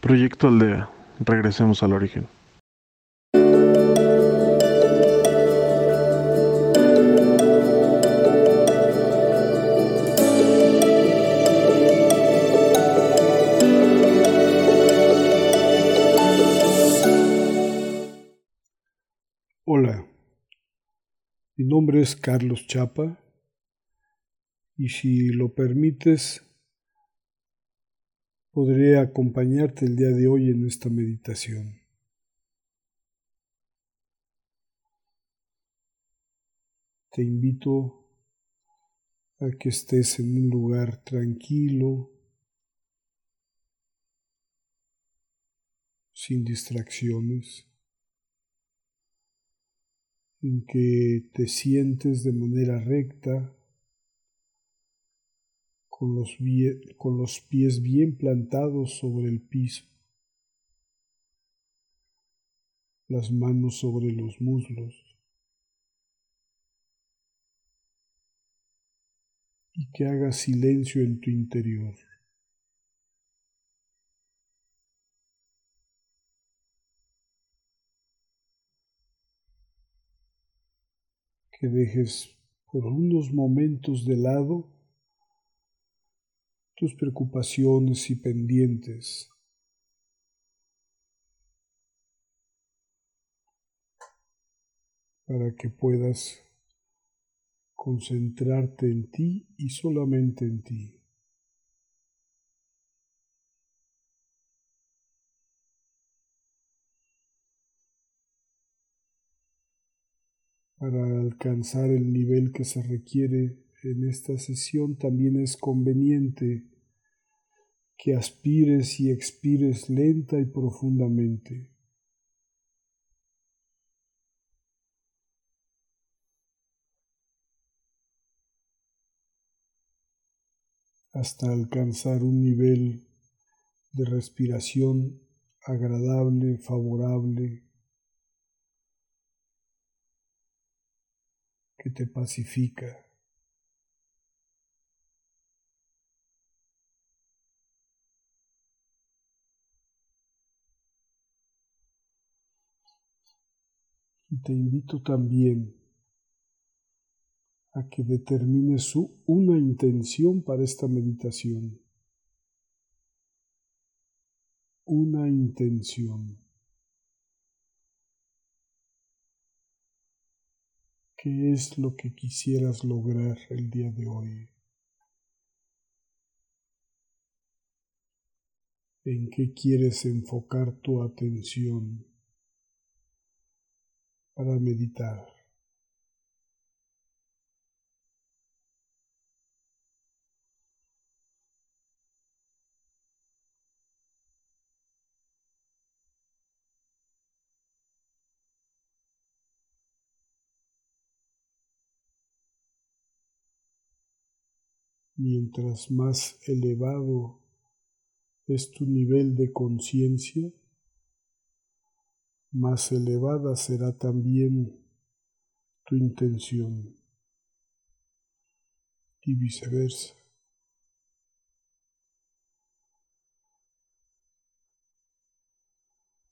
Proyecto Aldea. Regresemos al origen. Hola, mi nombre es Carlos Chapa y si lo permites, podré acompañarte el día de hoy en esta meditación. Te invito a que estés en un lugar tranquilo, sin distracciones, en que te sientes de manera recta con los, con los pies bien plantados sobre el piso, las manos sobre los muslos. Y que hagas silencio en tu interior. Que dejes por unos momentos de lado tus preocupaciones y pendientes. para que puedas concentrarte en ti y solamente en ti. Para alcanzar el nivel que se requiere en esta sesión también es conveniente que aspires y expires lenta y profundamente. hasta alcanzar un nivel de respiración agradable, favorable, que te pacifica. Y te invito también a que determines una intención para esta meditación. Una intención. ¿Qué es lo que quisieras lograr el día de hoy? ¿En qué quieres enfocar tu atención? Para meditar. Mientras más elevado es tu nivel de conciencia, más elevada será también tu intención y viceversa.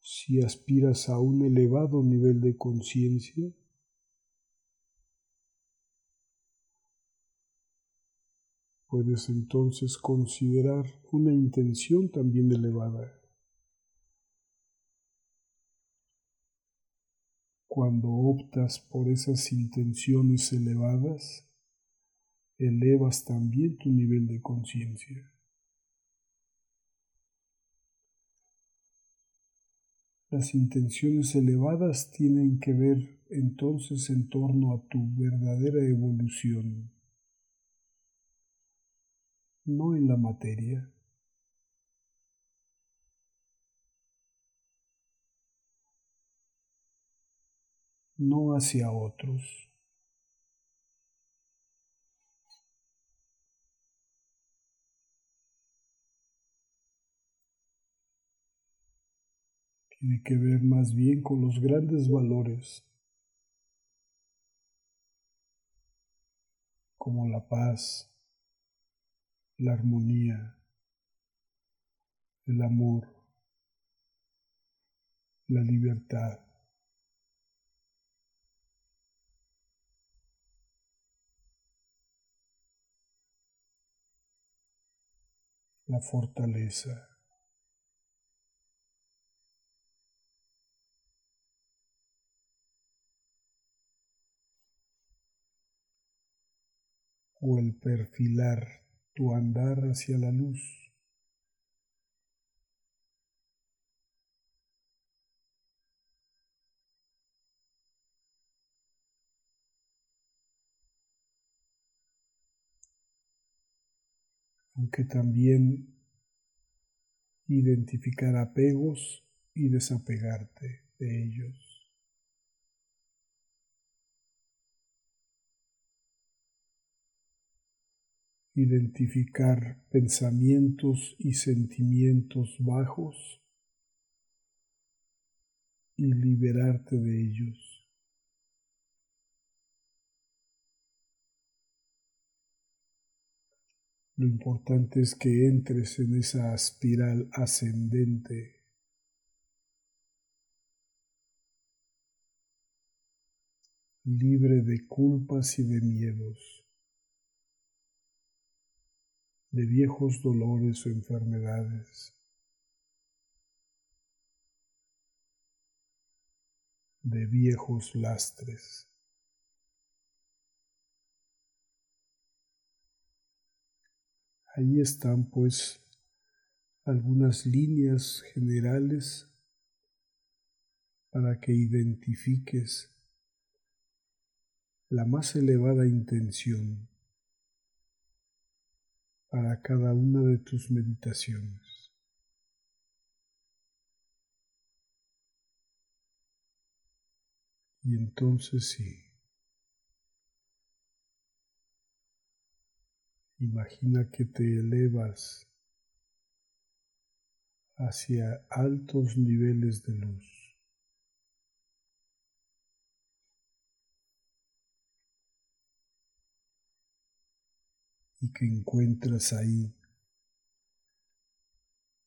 Si aspiras a un elevado nivel de conciencia, puedes entonces considerar una intención también elevada. Cuando optas por esas intenciones elevadas, elevas también tu nivel de conciencia. Las intenciones elevadas tienen que ver entonces en torno a tu verdadera evolución, no en la materia. No hacia otros. Tiene que ver más bien con los grandes valores, como la paz, la armonía, el amor, la libertad. La fortaleza. o el perfilar tu andar hacia la luz. Aunque también identificar apegos y desapegarte de ellos. Identificar pensamientos y sentimientos bajos y liberarte de ellos. Lo importante es que entres en esa espiral ascendente. libre de culpas y de miedos, de viejos dolores o enfermedades, de viejos lastres. Ahí están pues algunas líneas generales para que identifiques la más elevada intención para cada una de tus meditaciones. Y entonces sí. Imagina que te elevas hacia altos niveles de luz. Y que encuentras ahí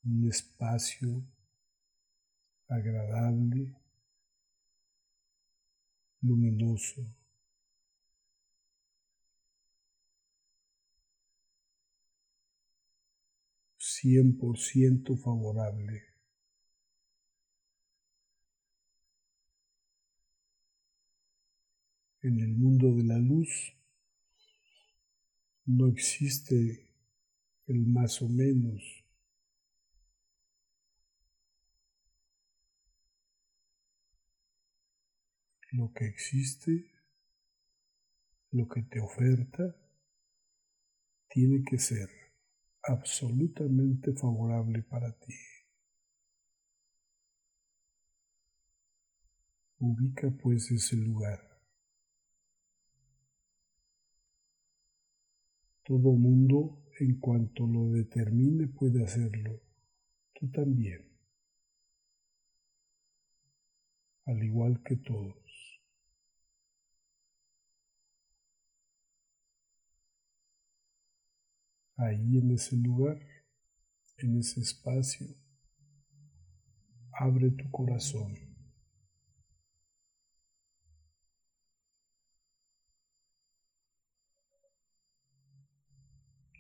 un espacio agradable, luminoso. 100% favorable. En el mundo de la luz no existe el más o menos. Lo que existe, lo que te oferta, tiene que ser absolutamente favorable para ti. Ubica pues ese lugar. Todo mundo, en cuanto lo determine, puede hacerlo. Tú también. Al igual que todos. Ahí en ese lugar, en ese espacio, abre tu corazón.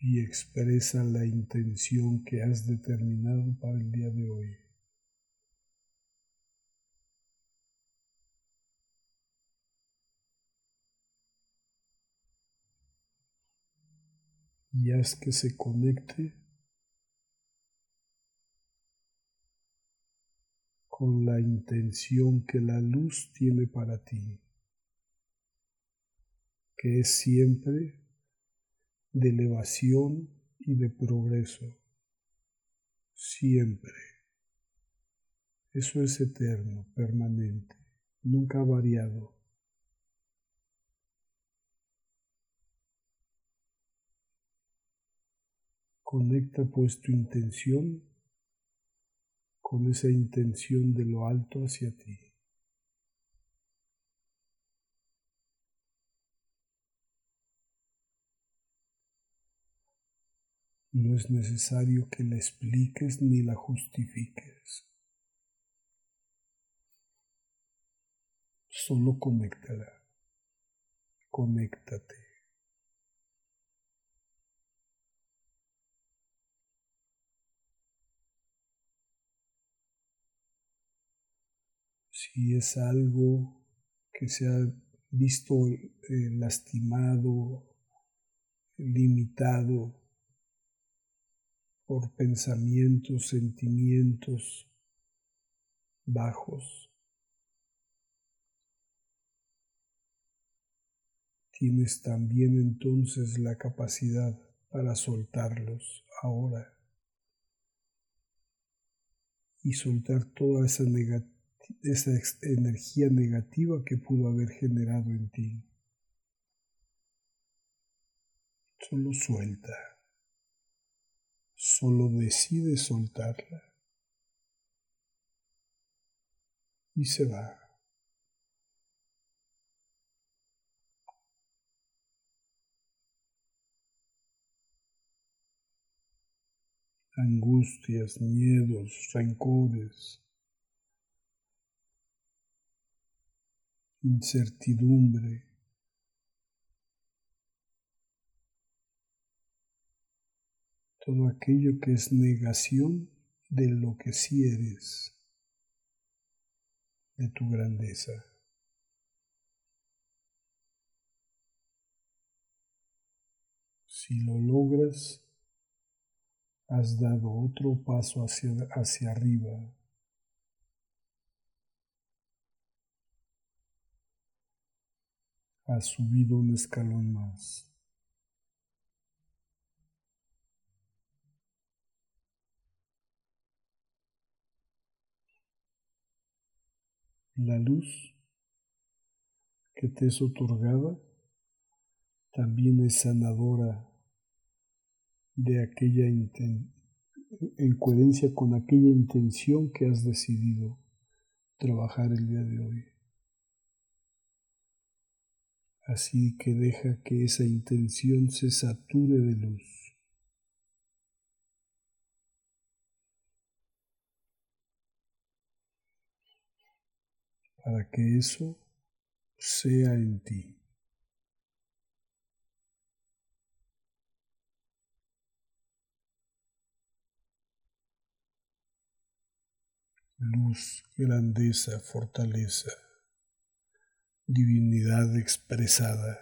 Y expresa la intención que has determinado para el día de hoy. Y haz que se conecte con la intención que la luz tiene para ti, que es siempre de elevación y de progreso, siempre. Eso es eterno, permanente, nunca variado. Conecta pues tu intención con esa intención de lo alto hacia ti. No es necesario que la expliques ni la justifiques. Solo conéctala. Conéctate. Si es algo que se ha visto eh, lastimado, limitado por pensamientos, sentimientos bajos. Tienes también entonces la capacidad para soltarlos ahora y soltar toda esa, esa energía negativa que pudo haber generado en ti. Solo suelta. Solo decide soltarla. Y se va. Angustias, miedos, rencores, incertidumbre, todo aquello que es negación de lo que sí eres, de tu grandeza. Si lo logras, has dado otro paso hacia, hacia arriba. Has subido un escalón más. La luz que te es otorgada también es sanadora de aquella en coherencia con aquella intención que has decidido trabajar el día de hoy. Así que deja que esa intención se sature de luz. para que eso sea en ti. Luz, grandeza, fortaleza, divinidad expresada.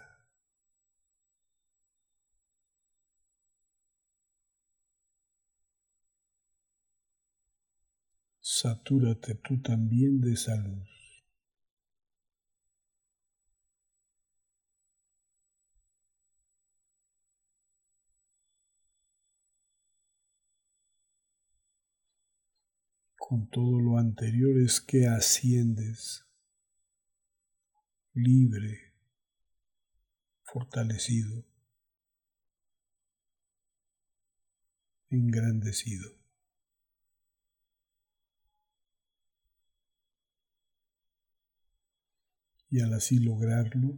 Satúrate tú también de esa luz. con todo lo anterior es que asciendes libre, fortalecido, engrandecido. Y al así lograrlo,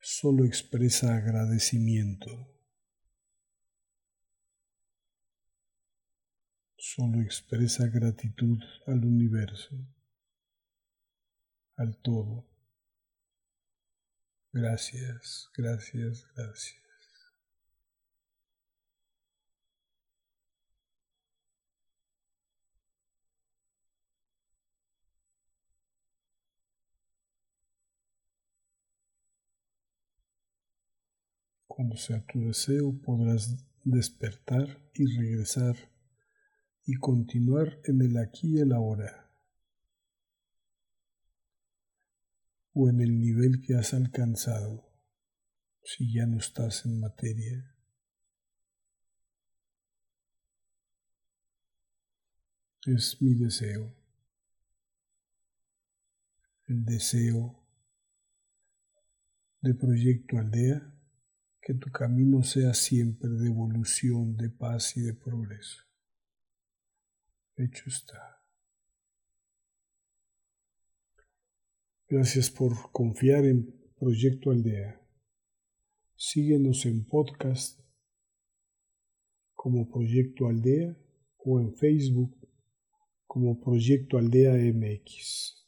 solo expresa agradecimiento. solo expresa gratitud al universo, al todo. Gracias, gracias, gracias. Cuando sea tu deseo podrás despertar y regresar y continuar en el aquí y el ahora, o en el nivel que has alcanzado si ya no estás en materia. Es mi deseo, el deseo de Proyecto Aldea, que tu camino sea siempre de evolución, de paz y de progreso. Hecho está. Gracias por confiar en Proyecto Aldea. Síguenos en podcast como Proyecto Aldea o en Facebook como Proyecto Aldea MX.